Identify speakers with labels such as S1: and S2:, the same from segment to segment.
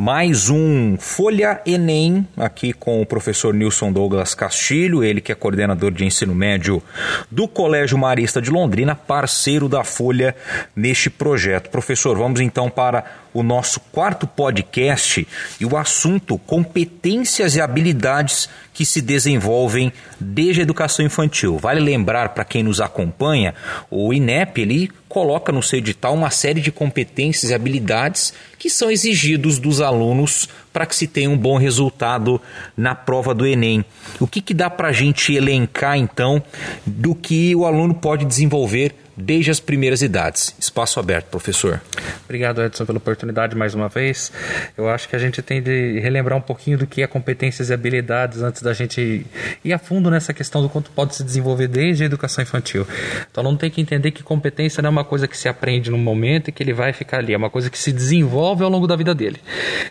S1: mais um Folha Enem, aqui com o professor Nilson Douglas Castilho, ele que é coordenador de ensino médio do Colégio Marista de Londrina, parceiro da Folha neste projeto. Professor, vamos então para o nosso quarto podcast e o assunto competências e habilidades que se desenvolvem desde a educação infantil. Vale lembrar para quem nos acompanha, o INEP ele coloca no seu edital uma série de competências e habilidades que são exigidos dos alunos para que se tenha um bom resultado na prova do Enem. O que, que dá para a gente elencar então do que o aluno pode desenvolver desde as primeiras idades. Espaço aberto, professor.
S2: Obrigado, Edson, pela oportunidade mais uma vez. Eu acho que a gente tem de relembrar um pouquinho do que é competências e habilidades antes da gente ir a fundo nessa questão do quanto pode se desenvolver desde a educação infantil. Então, não tem que entender que competência não é uma coisa que se aprende no momento e que ele vai ficar ali, é uma coisa que se desenvolve ao longo da vida dele.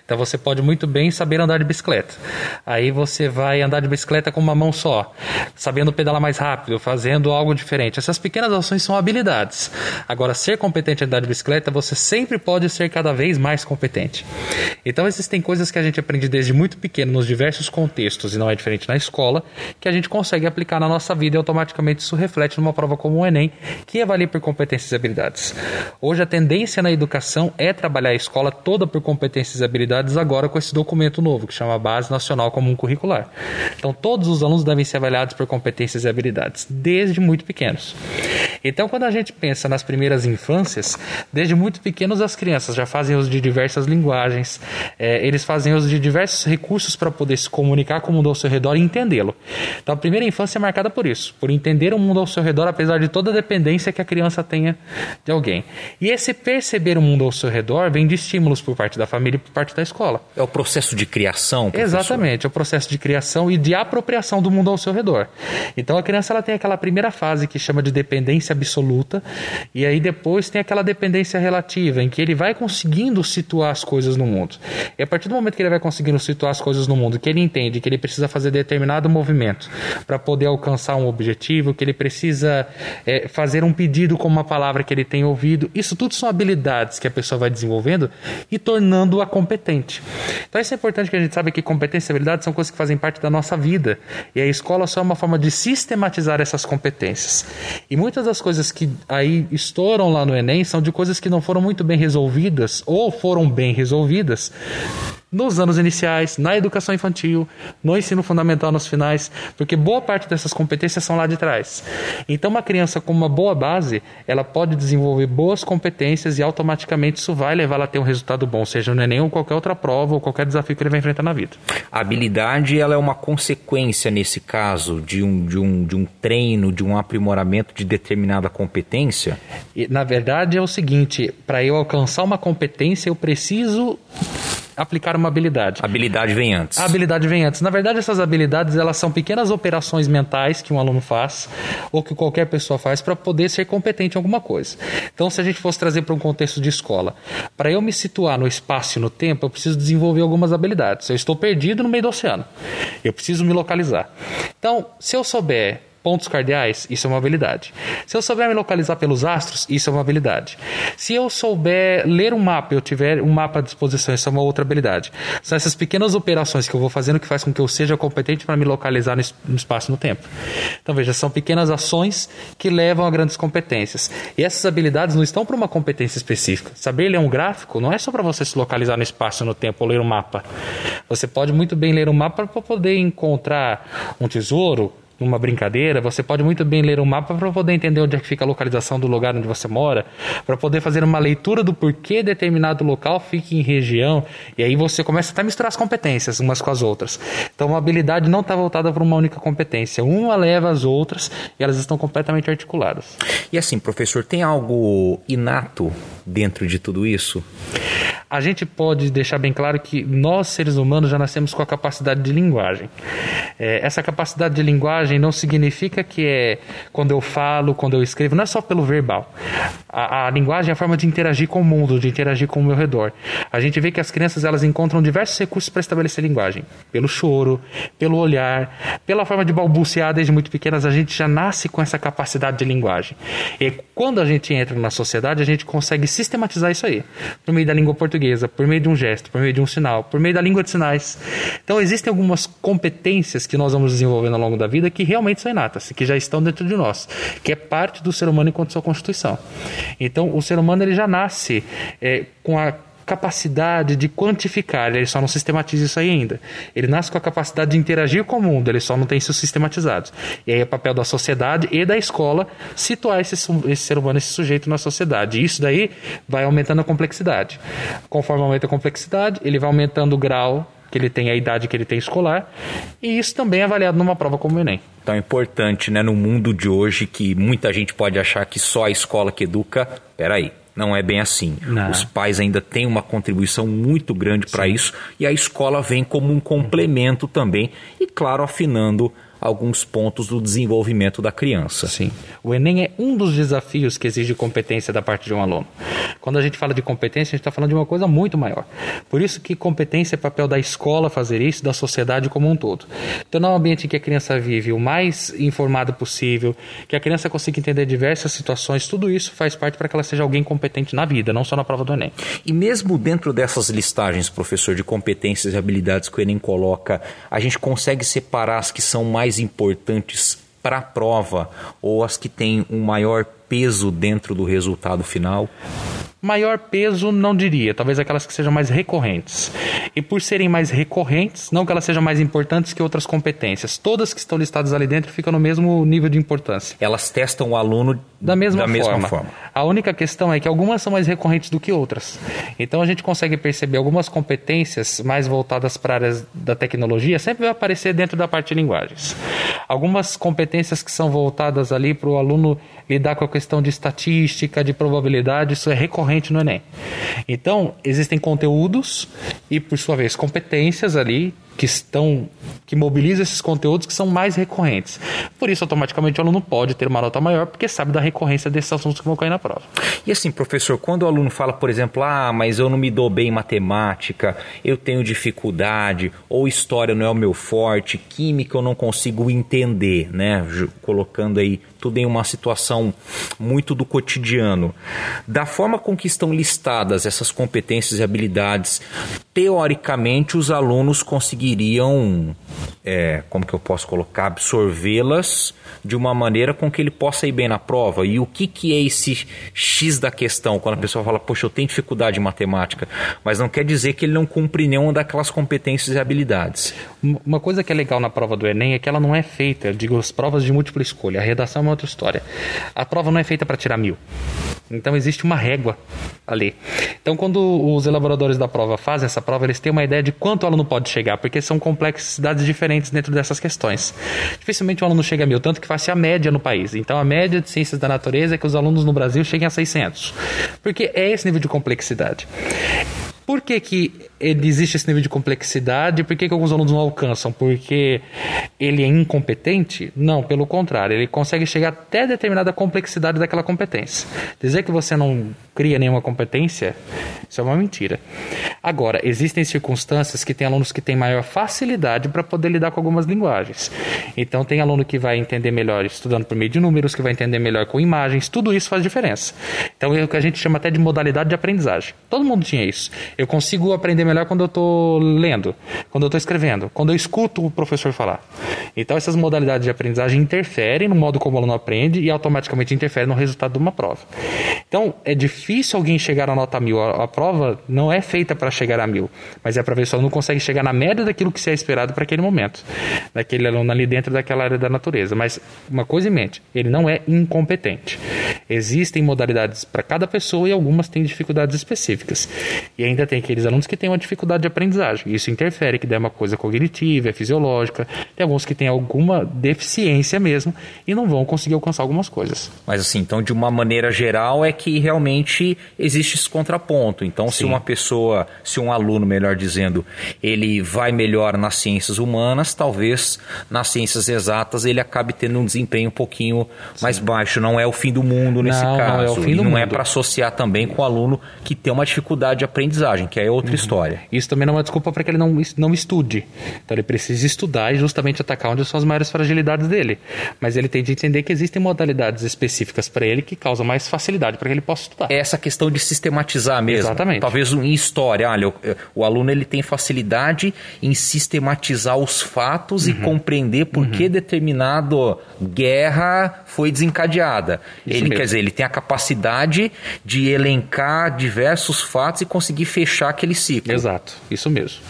S2: Então, você pode muito bem saber andar de bicicleta. Aí você vai andar de bicicleta com uma mão só, sabendo pedalar mais rápido, fazendo algo diferente. Essas pequenas ações são habilidades habilidades. Agora, ser competente em andar de bicicleta, você sempre pode ser cada vez mais competente. Então, existem coisas que a gente aprende desde muito pequeno, nos diversos contextos, e não é diferente na escola, que a gente consegue aplicar na nossa vida e automaticamente isso reflete numa prova como o Enem, que avalia por competências e habilidades. Hoje, a tendência na educação é trabalhar a escola toda por competências e habilidades, agora com esse documento novo, que chama Base Nacional Comum Curricular. Então, todos os alunos devem ser avaliados por competências e habilidades, desde muito pequenos. Então, quando a gente pensa nas primeiras infâncias, desde muito pequenos as crianças já fazem uso de diversas linguagens, é, eles fazem uso de diversos recursos para poder se comunicar com o mundo ao seu redor e entendê-lo. Então, a primeira infância é marcada por isso, por entender o mundo ao seu redor, apesar de toda a dependência que a criança tenha de alguém. E esse perceber o mundo ao seu redor vem de estímulos por parte da família e por parte da escola.
S1: É o processo de criação, professor?
S2: Exatamente, é o processo de criação e de apropriação do mundo ao seu redor. Então, a criança ela tem aquela primeira fase que chama de dependência absoluta, e aí depois tem aquela dependência relativa, em que ele vai conseguindo situar as coisas no mundo. E a partir do momento que ele vai conseguindo situar as coisas no mundo, que ele entende que ele precisa fazer determinado movimento para poder alcançar um objetivo, que ele precisa é, fazer um pedido com uma palavra que ele tem ouvido, isso tudo são habilidades que a pessoa vai desenvolvendo e tornando-a competente. Então isso é importante que a gente saiba que competência e habilidade são coisas que fazem parte da nossa vida. E a escola só é uma forma de sistematizar essas competências. E muitas das coisas que aí estouram lá no Enem são de coisas que não foram muito bem resolvidas ou foram bem resolvidas nos anos iniciais, na educação infantil, no ensino fundamental nos finais, porque boa parte dessas competências são lá de trás. Então, uma criança com uma boa base, ela pode desenvolver boas competências e automaticamente isso vai levar ela a ter um resultado bom, seja no Enem ou qualquer outra prova ou qualquer desafio que ele vai enfrentar na vida.
S1: A habilidade ela é uma consequência, nesse caso, de um, de um, de um treino, de um aprimoramento de determinada competência?
S2: E, na verdade, é o seguinte: para eu alcançar uma competência, eu preciso aplicar uma habilidade.
S1: Habilidade vem antes.
S2: A habilidade vem antes. Na verdade, essas habilidades elas são pequenas operações mentais que um aluno faz ou que qualquer pessoa faz para poder ser competente em alguma coisa. Então, se a gente fosse trazer para um contexto de escola, para eu me situar no espaço e no tempo, eu preciso desenvolver algumas habilidades. Eu estou perdido no meio do oceano. Eu preciso me localizar. Então, se eu souber pontos cardeais, isso é uma habilidade. Se eu souber me localizar pelos astros, isso é uma habilidade. Se eu souber ler um mapa, eu tiver um mapa à disposição, isso é uma outra habilidade. São essas pequenas operações que eu vou fazendo que faz com que eu seja competente para me localizar no espaço e no tempo. Então veja, são pequenas ações que levam a grandes competências. E essas habilidades não estão para uma competência específica. Saber ler um gráfico não é só para você se localizar no espaço no tempo ou ler um mapa. Você pode muito bem ler um mapa para poder encontrar um tesouro, numa brincadeira, você pode muito bem ler um mapa para poder entender onde é que fica a localização do lugar onde você mora, para poder fazer uma leitura do porquê determinado local fica em região, e aí você começa até a misturar as competências umas com as outras. Então, uma habilidade não está voltada para uma única competência, uma leva as outras e elas estão completamente articuladas.
S1: E assim, professor, tem algo inato dentro de tudo isso?
S2: A gente pode deixar bem claro que nós, seres humanos, já nascemos com a capacidade de linguagem. É, essa capacidade de linguagem não significa que é quando eu falo, quando eu escrevo, não é só pelo verbal. A, a, linguagem é a forma de interagir com o mundo, de interagir com o meu redor. A gente vê que as crianças elas encontram diversos recursos para estabelecer linguagem. Pelo choro, pelo olhar, pela forma de balbuciar desde muito pequenas, a gente já nasce com essa capacidade de linguagem. E quando a gente entra na sociedade, a gente consegue sistematizar isso aí. Por meio da língua portuguesa, portuguesa, por meio de um gesto, por meio de um sinal, por meio da língua de sinais. Então existem algumas competências que nós vamos desenvolvendo ao longo da vida que realmente são inatas, que já estão dentro de nós, que é parte do ser humano enquanto sua constituição. Então o ser humano ele já nasce é, com a capacidade de quantificar, ele só não sistematiza isso aí ainda. Ele nasce com a capacidade de interagir com o mundo, ele só não tem isso sistematizados. E aí é papel da sociedade e da escola situar esse, esse ser humano, esse sujeito na sociedade. E isso daí vai aumentando a complexidade. Conforme aumenta a complexidade, ele vai aumentando o grau que ele tem, a idade que ele tem escolar, e isso também é avaliado numa prova como o Enem.
S1: Então é importante, né, no mundo de hoje, que muita gente pode achar que só a escola que educa. Peraí, não é bem assim. Não. Os pais ainda têm uma contribuição muito grande para isso e a escola vem como um complemento também e, claro, afinando alguns pontos do desenvolvimento da criança.
S2: Sim. O Enem é um dos desafios que exige competência da parte de um aluno. Quando a gente fala de competência, a gente está falando de uma coisa muito maior. Por isso que competência é papel da escola fazer isso, da sociedade como um todo. Então, no ambiente em que a criança vive o mais informado possível, que a criança consiga entender diversas situações, tudo isso faz parte para que ela seja alguém competente na vida, não só na prova do Enem.
S1: E mesmo dentro dessas listagens, professor, de competências e habilidades que o Enem coloca, a gente consegue separar as que são mais mais importantes para a prova ou as que têm um maior peso dentro do resultado final?
S2: Maior peso, não diria, talvez aquelas que sejam mais recorrentes. E por serem mais recorrentes, não que elas sejam mais importantes que outras competências, todas que estão listadas ali dentro ficam no mesmo nível de importância.
S1: Elas testam o aluno
S2: da mesma, da forma. mesma forma. A única questão é que algumas são mais recorrentes do que outras. Então a gente consegue perceber algumas competências mais voltadas para áreas da tecnologia sempre vai aparecer dentro da parte de linguagens. Algumas competências que são voltadas ali para o aluno lidar com a questão de estatística, de probabilidade, isso é recorrente no Enem. Então, existem conteúdos e, por sua vez, competências ali que estão que mobilizam esses conteúdos que são mais recorrentes. Por isso, automaticamente, o aluno pode ter uma nota maior, porque sabe da recorrência desses assuntos que vão cair na prova.
S1: E assim, professor, quando o aluno fala, por exemplo, ah, mas eu não me dou bem em matemática, eu tenho dificuldade, ou história não é o meu forte, química eu não consigo entender, né? Colocando aí tudo em uma situação muito do cotidiano. Da forma com que estão listadas essas competências e habilidades, teoricamente os alunos conseguiriam, é, como que eu posso colocar, absorvê-las de uma maneira com que ele possa ir bem na prova. E o que, que é esse X da questão? Quando a pessoa fala, poxa, eu tenho dificuldade em matemática, mas não quer dizer que ele não cumpre nenhuma daquelas competências e habilidades.
S2: Uma coisa que é legal na prova do Enem é que ela não é feita, digo, as provas de múltipla escolha. A redação é uma outra história. A prova não é feita para tirar mil. Então existe uma régua ali. Então quando os elaboradores da prova fazem essa prova, eles têm uma ideia de quanto o aluno pode chegar, porque são complexidades diferentes dentro dessas questões. Dificilmente o aluno chega a mil, tanto que faz a média no país. Então a média de ciências da natureza é que os alunos no Brasil cheguem a 600. Porque é esse nível de complexidade. Por que, que existe esse nível de complexidade? Por que, que alguns alunos não alcançam? Porque ele é incompetente? Não, pelo contrário, ele consegue chegar até determinada complexidade daquela competência. Dizer que você não cria nenhuma competência, isso é uma mentira. Agora, existem circunstâncias que tem alunos que têm maior facilidade para poder lidar com algumas linguagens. Então, tem aluno que vai entender melhor estudando por meio de números, que vai entender melhor com imagens, tudo isso faz diferença. Então, é o que a gente chama até de modalidade de aprendizagem. Todo mundo tinha isso. Eu consigo aprender melhor quando eu estou lendo, quando eu estou escrevendo, quando eu escuto o professor falar. Então, essas modalidades de aprendizagem interferem no modo como o aluno aprende e automaticamente interferem no resultado de uma prova. Então, é difícil alguém chegar à nota mil. A, a prova não é feita para chegar a mil, mas é para ver se o aluno consegue chegar na média daquilo que se é esperado para aquele momento, daquele aluno ali dentro daquela área da natureza. Mas uma coisa em mente, ele não é incompetente. Existem modalidades para cada pessoa e algumas têm dificuldades específicas. E ainda tem aqueles alunos que têm uma dificuldade de aprendizagem. Isso interfere, que é uma coisa cognitiva, é fisiológica. Tem alguns que têm alguma deficiência mesmo e não vão conseguir alcançar algumas coisas.
S1: Mas assim, então de uma maneira geral é que realmente existe esse contraponto. Então, Sim. se uma pessoa, se um aluno, melhor dizendo, ele vai melhor nas ciências humanas, talvez nas ciências exatas ele acabe tendo um desempenho um pouquinho Sim. mais baixo. Não é o fim do mundo nesse
S2: não,
S1: caso.
S2: Não é o fim do
S1: não
S2: mundo.
S1: não é para associar também com o aluno que tem uma dificuldade de aprendizagem, que é outra uhum. história.
S2: Isso também não é uma desculpa para que ele não, não estude. Então ele precisa estudar e justamente atacar onde são as maiores fragilidades dele. Mas ele tem de entender que existem modalidades específicas para ele que causam mais facilidade para que ele possa estudar.
S1: É essa questão de sistematizar mesmo.
S2: Exatamente.
S1: Talvez em história, o, o aluno ele tem facilidade em sistematizar os fatos uhum. e compreender por uhum. que determinado guerra foi desencadeada. Isso ele mesmo. quer dizer, ele tem a capacidade de elencar diversos fatos e conseguir fechar aquele ciclo.
S2: Exato, isso mesmo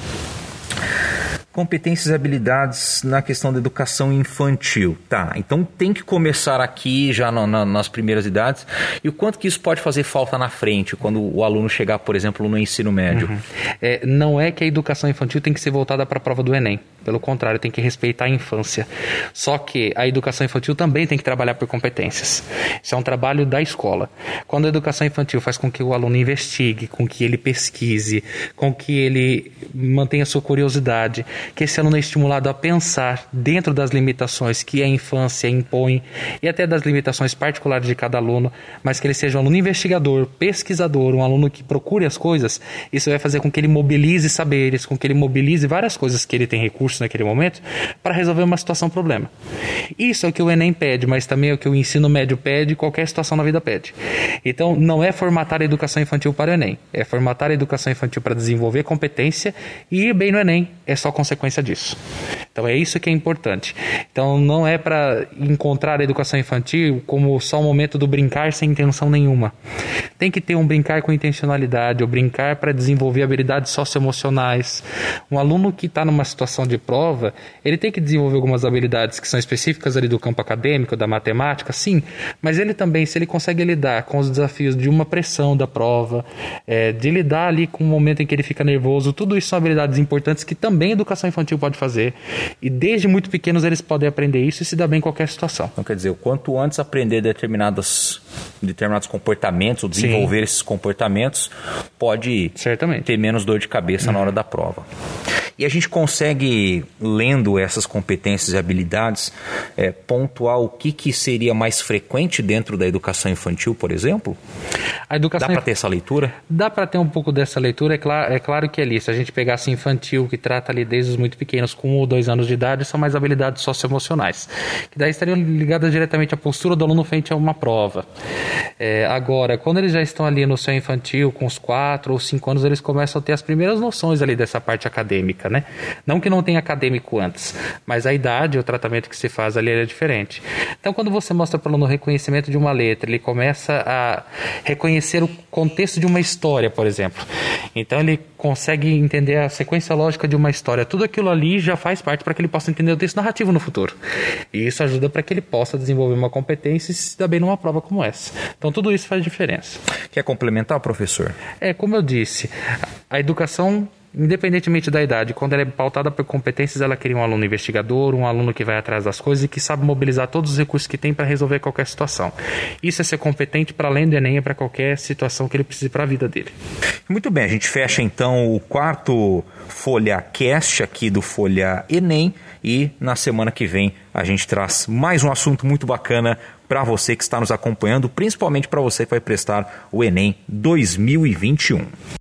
S1: competências e habilidades na questão da educação infantil. Tá, então tem que começar aqui já na, nas primeiras idades. E o quanto que isso pode fazer falta na frente, quando o aluno chegar, por exemplo, no ensino médio? Uhum.
S2: É, não é que a educação infantil tem que ser voltada para a prova do Enem. Pelo contrário, tem que respeitar a infância. Só que a educação infantil também tem que trabalhar por competências. Isso é um trabalho da escola. Quando a educação infantil faz com que o aluno investigue, com que ele pesquise, com que ele mantenha sua curiosidade, que esse aluno é estimulado a pensar dentro das limitações que a infância impõe e até das limitações particulares de cada aluno, mas que ele seja um aluno investigador, pesquisador, um aluno que procure as coisas, isso vai fazer com que ele mobilize saberes, com que ele mobilize várias coisas que ele tem recursos naquele momento para resolver uma situação problema. Isso é o que o Enem pede, mas também é o que o ensino médio pede, qualquer situação na vida pede. Então, não é formatar a educação infantil para o Enem, é formatar a educação infantil para desenvolver competência e ir bem no Enem, é só consequência disso. Então é isso que é importante. Então não é para encontrar a educação infantil como só o momento do brincar sem intenção nenhuma. Tem que ter um brincar com intencionalidade, ou brincar para desenvolver habilidades socioemocionais. Um aluno que está numa situação de prova, ele tem que desenvolver algumas habilidades que são específicas ali do campo acadêmico, da matemática, sim, mas ele também, se ele consegue lidar com os desafios de uma pressão da prova, é, de lidar ali com o momento em que ele fica nervoso, tudo isso são habilidades importantes que também a educação infantil pode fazer. E desde muito pequenos eles podem aprender isso e se dar bem em qualquer situação.
S1: Então quer dizer, o quanto antes aprender determinadas, determinados comportamentos, ou desenvolver Sim. esses comportamentos, pode
S2: Certamente.
S1: ter menos dor de cabeça uhum. na hora da prova. E a gente consegue, lendo essas competências e habilidades, é, pontuar o que, que seria mais frequente dentro da educação infantil, por exemplo? A educação Dá para ter essa leitura?
S2: Dá para ter um pouco dessa leitura. É, claro, é claro que ali, se a gente pegasse infantil, que trata ali desde os muito pequenos, com um ou dois anos de idade, são mais habilidades socioemocionais, que daí estariam ligadas diretamente à postura do aluno frente a uma prova. É, agora, quando eles já estão ali no seu infantil, com os quatro ou cinco anos, eles começam a ter as primeiras noções ali dessa parte acadêmica, né? Não que não tenha acadêmico antes, mas a idade, o tratamento que se faz ali é diferente. Então, quando você mostra para o aluno o reconhecimento de uma letra, ele começa a reconhecer o contexto de uma história, por exemplo. Então, ele consegue entender a sequência lógica de uma história. Tudo aquilo ali já faz parte para que ele possa entender o texto narrativo no futuro. E isso ajuda para que ele possa desenvolver uma competência e se dar bem numa prova como essa. Então, tudo isso faz diferença.
S1: Quer complementar, professor?
S2: É, como eu disse, a educação independentemente da idade, quando ela é pautada por competências, ela cria um aluno investigador, um aluno que vai atrás das coisas e que sabe mobilizar todos os recursos que tem para resolver qualquer situação. Isso é ser competente para além do Enem, para qualquer situação que ele precise para a vida dele.
S1: Muito bem, a gente fecha então o quarto Folha Cast aqui do Folha Enem e na semana que vem a gente traz mais um assunto muito bacana para você que está nos acompanhando, principalmente para você que vai prestar o Enem 2021.